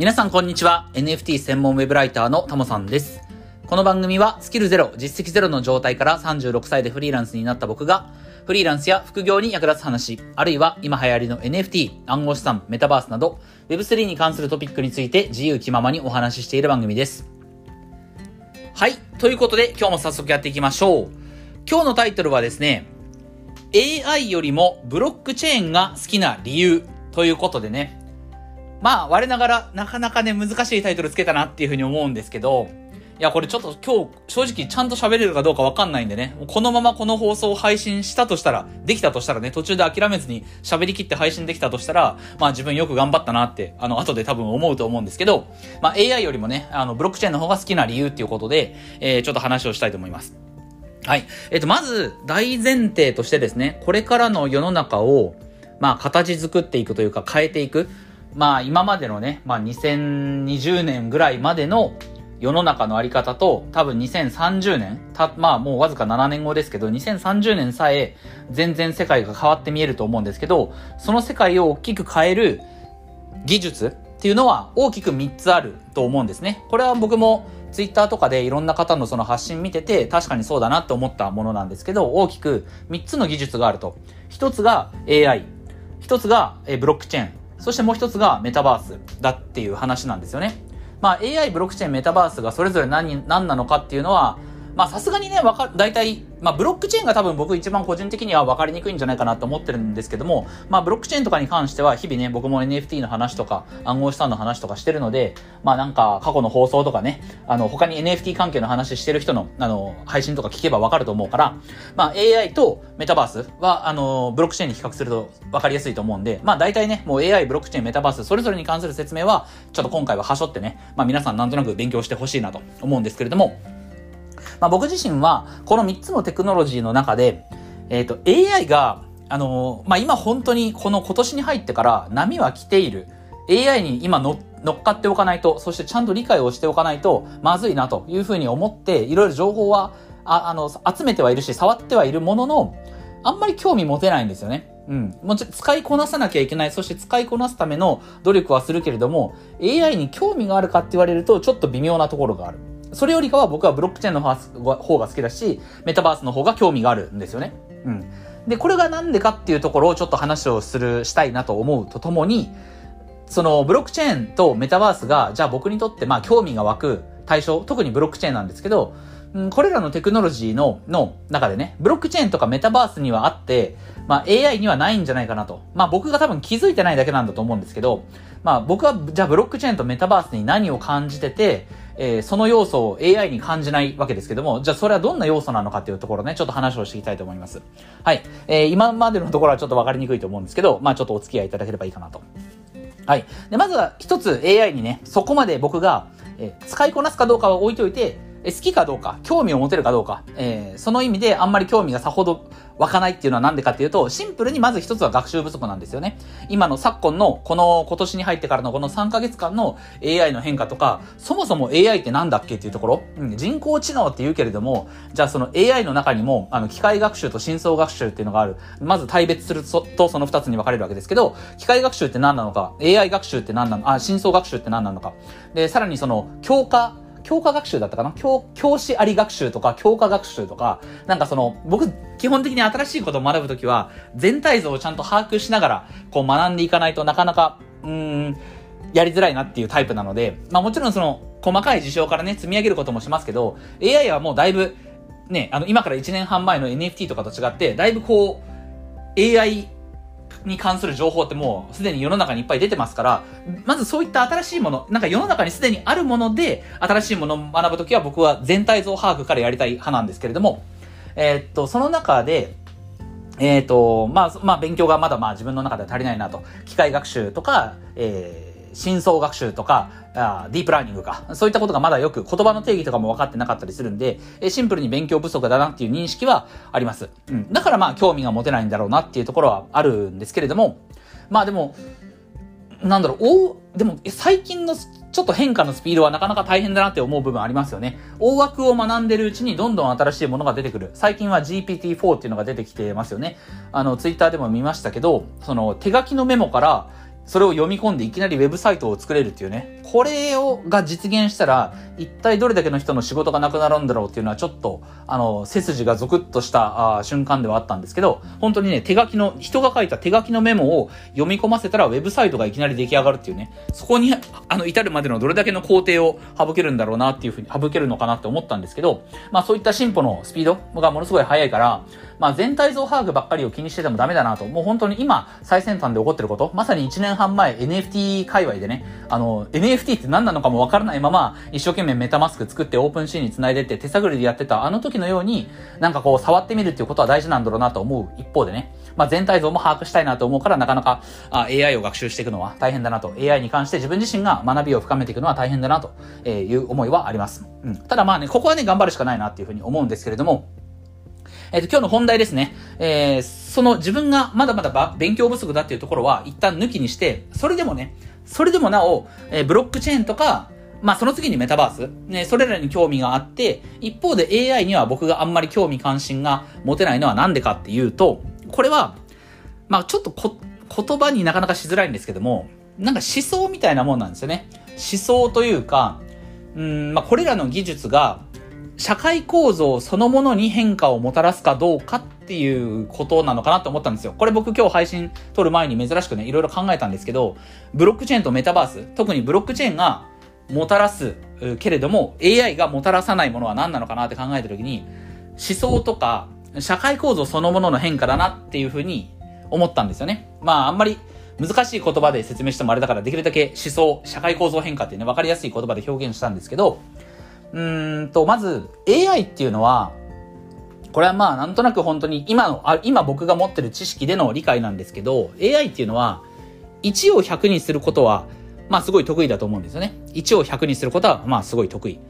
皆さんこんにちは。NFT 専門ウェブライターのタモさんです。この番組はスキルゼロ、実績ゼロの状態から36歳でフリーランスになった僕が、フリーランスや副業に役立つ話、あるいは今流行りの NFT、暗号資産、メタバースなど、Web3 に関するトピックについて自由気ままにお話ししている番組です。はい。ということで今日も早速やっていきましょう。今日のタイトルはですね、AI よりもブロックチェーンが好きな理由ということでね。まあ、我ながらなかなかね、難しいタイトルつけたなっていうふうに思うんですけど、いや、これちょっと今日正直ちゃんと喋れるかどうかわかんないんでね、このままこの放送を配信したとしたら、できたとしたらね、途中で諦めずに喋りきって配信できたとしたら、まあ自分よく頑張ったなって、あの、後で多分思うと思うんですけど、まあ AI よりもね、あの、ブロックチェーンの方が好きな理由っていうことで、えー、ちょっと話をしたいと思います。はい。えっ、と、まず、大前提としてですね、これからの世の中を、まあ、形作っていくというか、変えていく。まあ、今までのね、まあ、2020年ぐらいまでの世の中のあり方と、多分2030年、た、まあもうわずか7年後ですけど、2030年さえ全然世界が変わって見えると思うんですけど、その世界を大きく変える技術っていうのは大きく3つあると思うんですね。これは僕もツイッターとかでいろんな方のその発信見てて確かにそうだなって思ったものなんですけど、大きく3つの技術があると。1つが AI、1つがブロックチェーン、そしてもう一つがメタバースだっていう話なんですよね。まあ AI、ブロックチェーン、メタバースがそれぞれ何、何なのかっていうのは、まあさすがにね、わか、大体、まあブロックチェーンが多分僕一番個人的には分かりにくいんじゃないかなと思ってるんですけども、まあブロックチェーンとかに関しては日々ね、僕も NFT の話とか暗号資産の話とかしてるので、まあなんか過去の放送とかね、あの他に NFT 関係の話してる人のあの配信とか聞けば分かると思うから、まあ AI とメタバースはあのブロックチェーンに比較すると分かりやすいと思うんで、まあ大体ね、もう AI、ブロックチェーン、メタバース、それぞれに関する説明はちょっと今回ははしょってね、まあ皆さんなんとなく勉強してほしいなと思うんですけれども、まあ、僕自身は、この3つのテクノロジーの中で、えっ、ー、と、AI が、あのー、まあ、今本当にこの今年に入ってから波は来ている。AI に今乗っかっておかないと、そしてちゃんと理解をしておかないと、まずいなというふうに思って、いろいろ情報は、ああの、集めてはいるし、触ってはいるものの、あんまり興味持てないんですよね。うん。もちろん使いこなさなきゃいけない。そして使いこなすための努力はするけれども、AI に興味があるかって言われると、ちょっと微妙なところがある。それよりかは僕はブロックチェーンの方が好きだし、メタバースの方が興味があるんですよね。うん。で、これがなんでかっていうところをちょっと話をする、したいなと思うとともに、そのブロックチェーンとメタバースが、じゃあ僕にとってまあ興味が湧く対象、特にブロックチェーンなんですけど、うん、これらのテクノロジーの、の中でね、ブロックチェーンとかメタバースにはあって、まあ AI にはないんじゃないかなと。まあ僕が多分気づいてないだけなんだと思うんですけど、まあ僕はじゃあブロックチェーンとメタバースに何を感じてて、えー、その要素を AI に感じないわけですけども、じゃあそれはどんな要素なのかっていうところね、ちょっと話をしていきたいと思います。はい。えー、今までのところはちょっとわかりにくいと思うんですけど、まあちょっとお付き合いいただければいいかなと。はい。で、まずは一つ AI にね、そこまで僕が、えー、使いこなすかどうかは置いといて、え好きかどうか、興味を持てるかどうか、えー、その意味であんまり興味がさほど湧かないっていうのはなんでかっていうと、シンプルにまず一つは学習不足なんですよね。今の昨今の、この今年に入ってからのこの3ヶ月間の AI の変化とか、そもそも AI ってなんだっけっていうところ、うん、人工知能って言うけれども、じゃあその AI の中にも、あの、機械学習と深層学習っていうのがある。まず対別するとその2つに分かれるわけですけど、機械学習って何なのか、AI 学習って何なのか、あ、深層学習って何なのか。で、さらにその、強化教科学習だったかな？教、教師あり学習とか、教科学習とか、なんかその、僕、基本的に新しいことを学ぶときは、全体像をちゃんと把握しながら、こう学んでいかないとなかなか、うーん、やりづらいなっていうタイプなので、まあもちろんその、細かい事象からね、積み上げることもしますけど、AI はもうだいぶ、ね、あの、今から1年半前の NFT とかと違って、だいぶこう、AI に関する情報ってもうすでに世の中にいっぱい出てますから、まずそういった新しいもの、なんか世の中にすでにあるもので、新しいものを学ぶときは僕は全体像把握からやりたい派なんですけれども、えー、っと、その中で、えー、っと、まあ、まあ、勉強がまだまあ自分の中では足りないなと。機械学習とか、えー深層学習とか、あディープラーニングか。そういったことがまだよく言葉の定義とかも分かってなかったりするんで、えシンプルに勉強不足だなっていう認識はあります。うん。だからまあ興味が持てないんだろうなっていうところはあるんですけれども、まあでも、なんだろう、おでも最近のちょっと変化のスピードはなかなか大変だなって思う部分ありますよね。大枠を学んでるうちにどんどん新しいものが出てくる。最近は GPT-4 っていうのが出てきてますよね。あの、ツイッターでも見ましたけど、その手書きのメモからそれを読み込んでいきなりウェブサイトを作れるっていうね。これを、が実現したら、一体どれだけの人の仕事がなくなるんだろうっていうのはちょっと、あの、背筋がゾクッとしたあ瞬間ではあったんですけど、本当にね、手書きの、人が書いた手書きのメモを読み込ませたらウェブサイトがいきなり出来上がるっていうね。そこに、あの、至るまでのどれだけの工程を省けるんだろうなっていうふうに、省けるのかなって思ったんですけど、まあそういった進歩のスピードがものすごい速いから、まあ全体像把握ばっかりを気にしててもダメだなと。もう本当に今、最先端で起こってること、まさに1年半前 NFT 界隈でね、あの、NFT って何なのかもわからないまま、一生懸命メタマスク作ってオープンシーンに繋いでって手探りでやってたあの時のように、なんかこう触ってみるっていうことは大事なんだろうなと思う一方でね、まあ全体像も把握したいなと思うからなかなかあ AI を学習していくのは大変だなと。AI に関して自分自身が学びを深めていくのは大変だなという思いはあります。うん。ただまあね、ここはね、頑張るしかないなっていうふうに思うんですけれども、えっ、ー、と、今日の本題ですね。えー、その自分がまだまだ勉強不足だっていうところは一旦抜きにして、それでもね、それでもなお、えー、ブロックチェーンとか、まあその次にメタバース、ね、それらに興味があって、一方で AI には僕があんまり興味関心が持てないのはなんでかっていうと、これは、まあちょっとこ言葉になかなかしづらいんですけども、なんか思想みたいなもんなんですよね。思想というか、うん、まあこれらの技術が社会構造そのものに変化をもたらすかどうかっていうことなのかなと思ったんですよ。これ僕今日配信撮る前に珍しくね、いろいろ考えたんですけど、ブロックチェーンとメタバース、特にブロックチェーンがもたらすけれども、AI がもたらさないものは何なのかなって考えたときに、思想とか社会構造そのものの変化だなっていうふうに思ったんですよね。まああんまり難しい言葉で説明してもあれだからできるだけ思想、社会構造変化っていうね、わかりやすい言葉で表現したんですけど、うんと、まず AI っていうのは、これはまあなんとなく本当に今の、あ今僕が持ってる知識での理解なんですけど、AI っていうのは、1を100にすることは、まあすごい得意だと思うんですよね。1を100にすることは、まあすごい得意。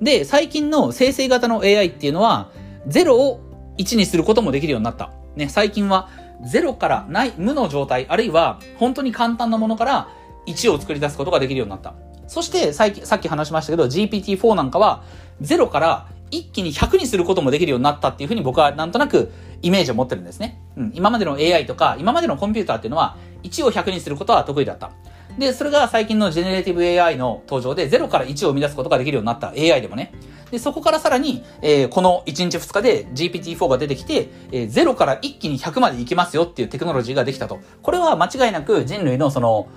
で、最近の生成型の AI っていうのは、0を1にすることもできるようになった。ね、最近は0からない、無の状態、あるいは本当に簡単なものから1を作り出すことができるようになった。そして、さっき、話しましたけど、GPT-4 なんかは、0から一気に100にすることもできるようになったっていうふうに僕はなんとなくイメージを持ってるんですね。うん。今までの AI とか、今までのコンピューターっていうのは、1を100にすることは得意だった。で、それが最近のジェネレティブ AI の登場で0から1を生み出すことができるようになった AI でもね。で、そこからさらに、えー、この1日2日で GPT-4 が出てきて、えー、0から一気に100までいきますよっていうテクノロジーができたと。これは間違いなく人類のその、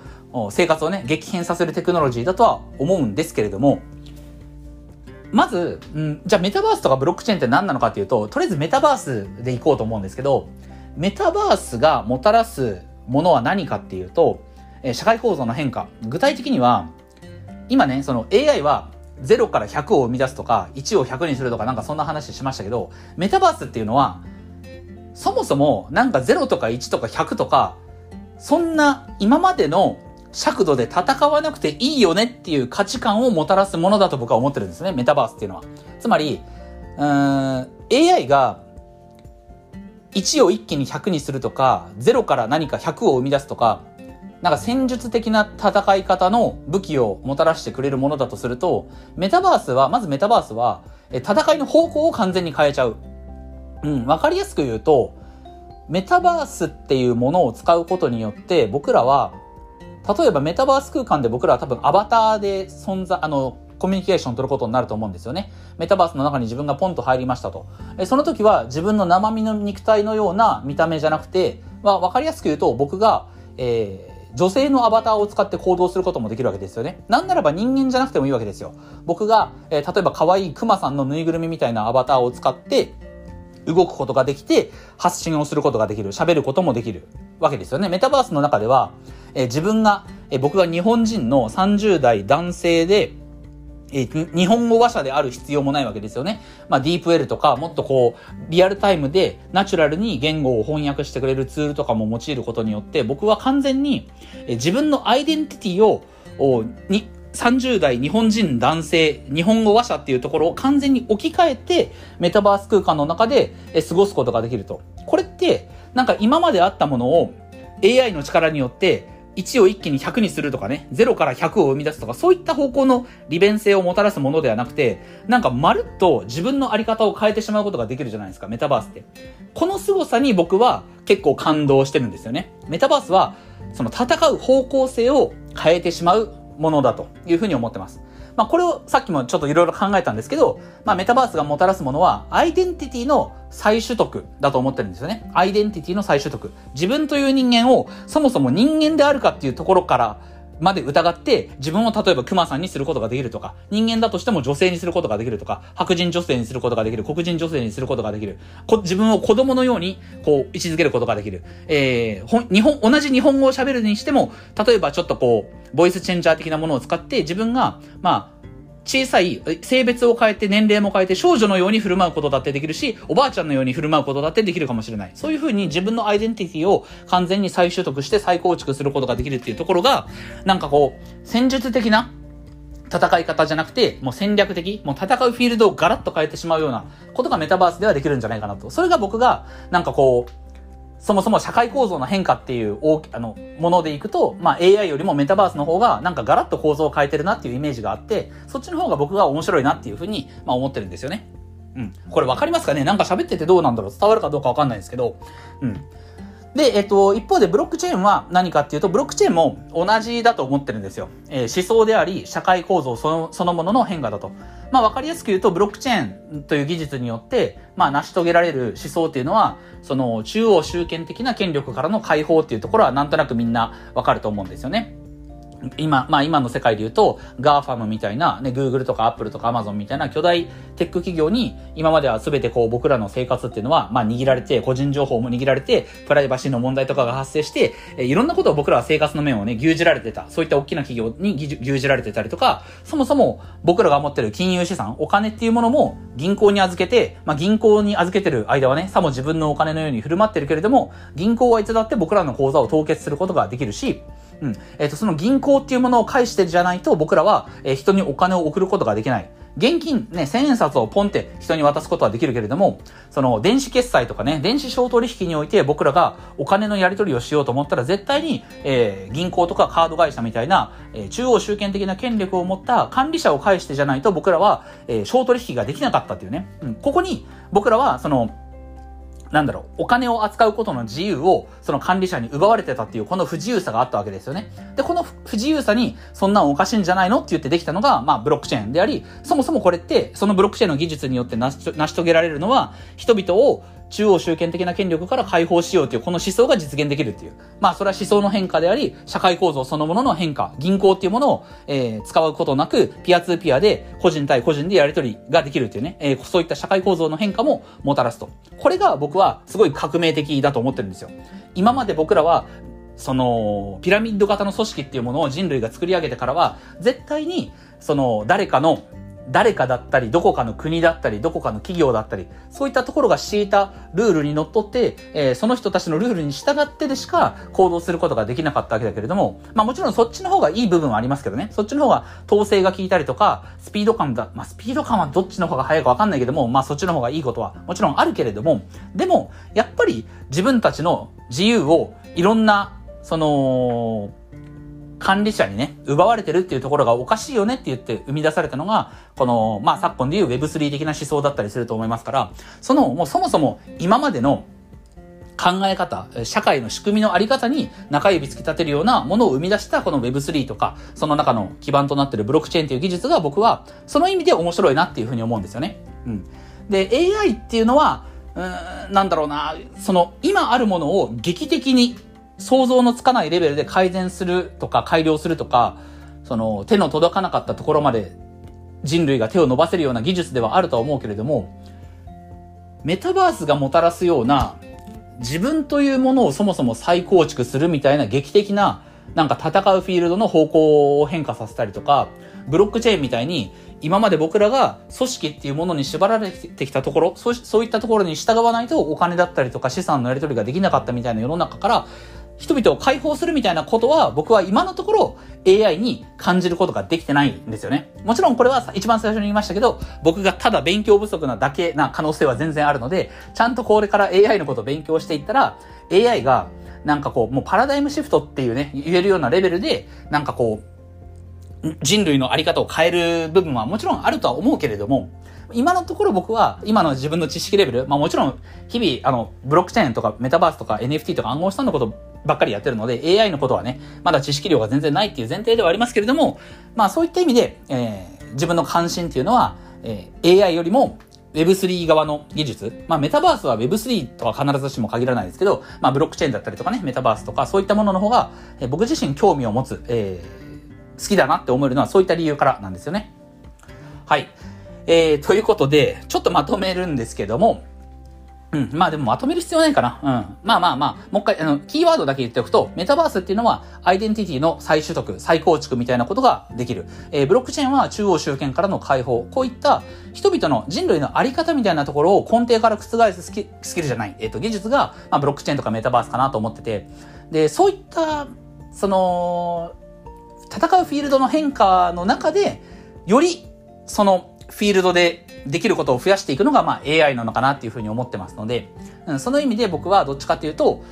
生活をね、激変させるテクノロジーだとは思うんですけれども、まず、うん、じゃあメタバースとかブロックチェーンって何なのかっていうと、とりあえずメタバースでいこうと思うんですけど、メタバースがもたらすものは何かっていうと、え社会構造の変化。具体的には、今ね、その AI は0から100を生み出すとか、1を100にするとかなんかそんな話しましたけど、メタバースっていうのは、そもそもなんか0とか1とか100とか、そんな今までの尺度で戦わなくていいよねっていう価値観をもたらすものだと僕は思ってるんですね、メタバースっていうのは。つまり、うん、AI が1を一気に100にするとか、0から何か100を生み出すとか、なんか戦術的な戦い方の武器をもたらしてくれるものだとすると、メタバースは、まずメタバースは、戦いの方向を完全に変えちゃう。うん、わかりやすく言うと、メタバースっていうものを使うことによって、僕らは例えばメタバース空間で僕らは多分アバターで存在、あの、コミュニケーションを取ることになると思うんですよね。メタバースの中に自分がポンと入りましたと。えその時は自分の生身の肉体のような見た目じゃなくて、まあ、わかりやすく言うと僕が、えー、女性のアバターを使って行動することもできるわけですよね。なんならば人間じゃなくてもいいわけですよ。僕が、えー、例えば可愛いクマさんのぬいぐるみみたいなアバターを使って、動くことができて、発信をすることができる、喋ることもできるわけですよね。メタバースの中では、え自分が、え僕が日本人の30代男性で、え日本語話者である必要もないわけですよね。まあ、ディープ L とか、もっとこう、リアルタイムでナチュラルに言語を翻訳してくれるツールとかも用いることによって、僕は完全に、え自分のアイデンティティを、に、30代日本人男性、日本語話者っていうところを完全に置き換えて、メタバース空間の中で過ごすことができると。これって、なんか今まであったものを AI の力によって1を一気に100にするとかね、0から100を生み出すとか、そういった方向の利便性をもたらすものではなくて、なんかまるっと自分のあり方を変えてしまうことができるじゃないですか、メタバースって。この凄さに僕は結構感動してるんですよね。メタバースは、その戦う方向性を変えてしまうものだというふうに思ってます。まあ、これをさっきもちょっといろいろ考えたんですけど、まあ、メタバースがもたらすものは、アイデンティティの再取得だと思ってるんですよね。アイデンティティの再取得。自分という人間を、そもそも人間であるかっていうところからまで疑って、自分を例えば熊さんにすることができるとか、人間だとしても女性にすることができるとか、白人女性にすることができる、黒人女性にすることができる、自分を子供のように、こう、位置づけることができる。えー、ほ日本、同じ日本語を喋るにしても、例えばちょっとこう、ボイスチェンジャー的なものを使って、自分が、まあ、小さい、性別を変えて年齢も変えて少女のように振る舞うことだってできるし、おばあちゃんのように振る舞うことだってできるかもしれない。そういうふうに自分のアイデンティティを完全に再習得して再構築することができるっていうところが、なんかこう、戦術的な戦い方じゃなくて、もう戦略的、もう戦うフィールドをガラッと変えてしまうようなことがメタバースではできるんじゃないかなと。それが僕が、なんかこう、そもそも社会構造の変化っていう大あのものでいくと、まあ、AI よりもメタバースの方がなんかガラッと構造を変えてるなっていうイメージがあって、そっちの方が僕が面白いなっていうふうに、まあ、思ってるんですよね。うん。これわかりますかね？なんか喋っててどうなんだろう？伝わるかどうかわかんないですけど、うん。で、えっと、一方でブロックチェーンは何かっていうと、ブロックチェーンも同じだと思ってるんですよ。えー、思想であり、社会構造そのそのものの変化だと。まあ、わかりやすく言うと、ブロックチェーンという技術によって、まあ、成し遂げられる思想っていうのは、その、中央集権的な権力からの解放っていうところは、なんとなくみんなわかると思うんですよね。今、まあ今の世界で言うと、 GAFAM みたいな、ね、Google とか Apple とか Amazon みたいな巨大テック企業に、今までは全てこう僕らの生活っていうのは、まあ握られて、個人情報も握られて、プライバシーの問題とかが発生して、えいろんなことを僕らは生活の面をね、牛耳られてた。そういった大きな企業に牛耳られてたりとか、そもそも僕らが持ってる金融資産、お金っていうものも銀行に預けて、まあ銀行に預けてる間はね、さも自分のお金のように振る舞ってるけれども、銀行はいつだって僕らの口座を凍結することができるし、うん。えっ、ー、と、その銀行っていうものを返してじゃないと僕らは、えー、人にお金を送ることができない。現金ね、千円札をポンって人に渡すことはできるけれども、その電子決済とかね、電子商取引において僕らがお金のやり取りをしようと思ったら絶対に、えー、銀行とかカード会社みたいな、えー、中央集権的な権力を持った管理者を介してじゃないと僕らは、えー、商取引ができなかったっていうね。うん、ここに僕らはその、なんだろう、お金を扱うことの自由を、その管理者に奪われてたっていう、この不自由さがあったわけですよね。で、この不自由さに、そんなんおかしいんじゃないのって言ってできたのが、まあ、ブロックチェーンであり、そもそもこれって、そのブロックチェーンの技術によって成し遂げられるのは、人々を中央集権的な権力から解放しようというこの思想が実現できるっていう。まあそれは思想の変化であり、社会構造そのものの変化、銀行っていうものを、えー、使うことなく、ピアツーピアで個人対個人でやり取りができるっていうね、えー、そういった社会構造の変化ももたらすと。これが僕はすごい革命的だと思ってるんですよ。今まで僕らはその、ピラミッド型の組織っていうものを人類が作り上げてからは、絶対に、その、誰かの誰かだったり、どこかの国だったり、どこかの企業だったり、そういったところが敷いたルールにのっとって、えー、その人たちのルールに従ってでしか行動することができなかったわけだけれども、まあもちろんそっちの方がいい部分はありますけどね、そっちの方が統制が効いたりとか、スピード感だ、まあスピード感はどっちの方が速いかわかんないけども、まあそっちの方がいいことはもちろんあるけれども、でも、やっぱり自分たちの自由をいろんな、その、管理者にね、奪われてるっていうところがおかしいよねって言って生み出されたのが、この、まあ、昨今でいう Web3 的な思想だったりすると思いますから、その、もうそもそも今までの考え方、社会の仕組みのあり方に中指突き立てるようなものを生み出したこの Web3 とか、その中の基盤となってるブロックチェーンという技術が僕は、その意味で面白いなっていうふうに思うんですよね。うん。で、AI っていうのは、うん、なんだろうな、その、今あるものを劇的に想像のつかないレベルで改善するとか改良するとか、その手の届かなかったところまで人類が手を伸ばせるような技術ではあるとは思うけれども、メタバースがもたらすような自分というものをそもそも再構築するみたいな劇的ななんか戦うフィールドの方向を変化させたりとか、ブロックチェーンみたいに今まで僕らが組織っていうものに縛られてきたところ、そうそういったところに従わないとお金だったりとか資産のやり取りができなかったみたいな世の中から人々を解放するみたいなことは僕は今のところ AI に感じることができてないんですよね。もちろんこれは一番最初に言いましたけど、僕がただ勉強不足なだけな可能性は全然あるので、ちゃんとこれから AI のことを勉強していったら、AI がなんかこう、もうパラダイムシフトっていうね、言えるようなレベルで、なんかこう、人類のあり方を変える部分はもちろんあるとは思うけれども、今のところ僕は、今の自分の知識レベル、まあもちろん、日々、あの、ブロックチェーンとかメタバースとか NFT とか暗号資産のことばっかりやってるので、AI のことはね、まだ知識量が全然ないっていう前提ではありますけれども、まあそういった意味で、えー、自分の関心っていうのは、えー、AI よりも Web3 側の技術。まあメタバースは Web3 とは必ずしも限らないですけど、まあブロックチェーンだったりとかね、メタバースとかそういったものの方が、えー、僕自身興味を持つ、えー、好きだなって思えるのはそういった理由からなんですよね。はい。えー、ということで、ちょっとまとめるんですけども、うん。まあでもまとめる必要ないかな。うん。まあまあまあ、もう一回、あの、キーワードだけ言っておくと、メタバースっていうのは、アイデンティティの再取得、再構築みたいなことができる。えー、ブロックチェーンは中央集権からの解放。こういった人々の人類のあり方みたいなところを根底から覆すスキスキルじゃない、えっ、ー、と、技術が、まあ、ブロックチェーンとかメタバースかなと思ってて。で、そういった、その、戦うフィールドの変化の中で、より、その、フィールドでできることを増やしていくのが、まあ、AI なのかなっていうふうに思ってますので、うん、その意味で僕はどっちかというと、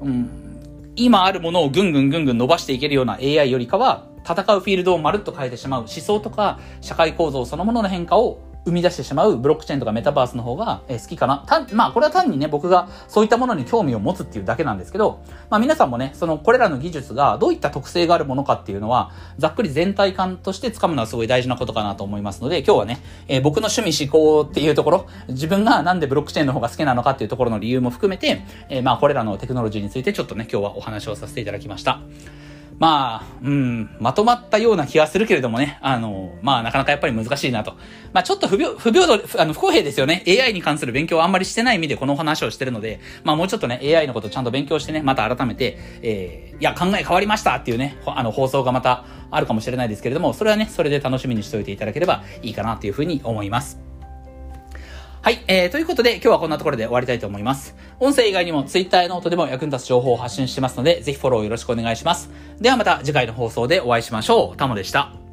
うん、今あるものをぐんぐんぐんぐん伸ばしていけるような AI よりかは、戦うフィールドをまるっと変えてしまう思想とか社会構造そのものの変化を生み出してしまうブロックチェーンとかメタバースの方が好きかな。たまあ、これは単にね、僕がそういったものに興味を持つっていうだけなんですけど、まあ皆さんもね、そのこれらの技術がどういった特性があるものかっていうのは、ざっくり全体感として掴むのはすごい大事なことかなと思いますので、今日はね、えー、僕の趣味思考っていうところ、自分がなんでブロックチェーンの方が好きなのかっていうところの理由も含めて、えー、まあこれらのテクノロジーについてちょっとね、今日はお話をさせていただきました。まあ、うん、まとまったような気がするけれどもね、あの、まあ、なかなかやっぱり難しいなと。まあ、ちょっと不平、不平等、あの、不公平ですよね。AI に関する勉強をあんまりしてない意味でこの話をしてるので、まあ、もうちょっとね、AI のことちゃんと勉強してね、また改めて、えー、いや、考え変わりましたっていうね、あの、放送がまたあるかもしれないですけれども、それはね、それで楽しみにしておいていただければいいかなというふうに思います。はい、えー、ということで今日はこんなところで終わりたいと思います。音声以外にも Twitter やノートでも役に立つ情報を発信してますので、ぜひフォローよろしくお願いします。ではまた次回の放送でお会いしましょう。タモでした。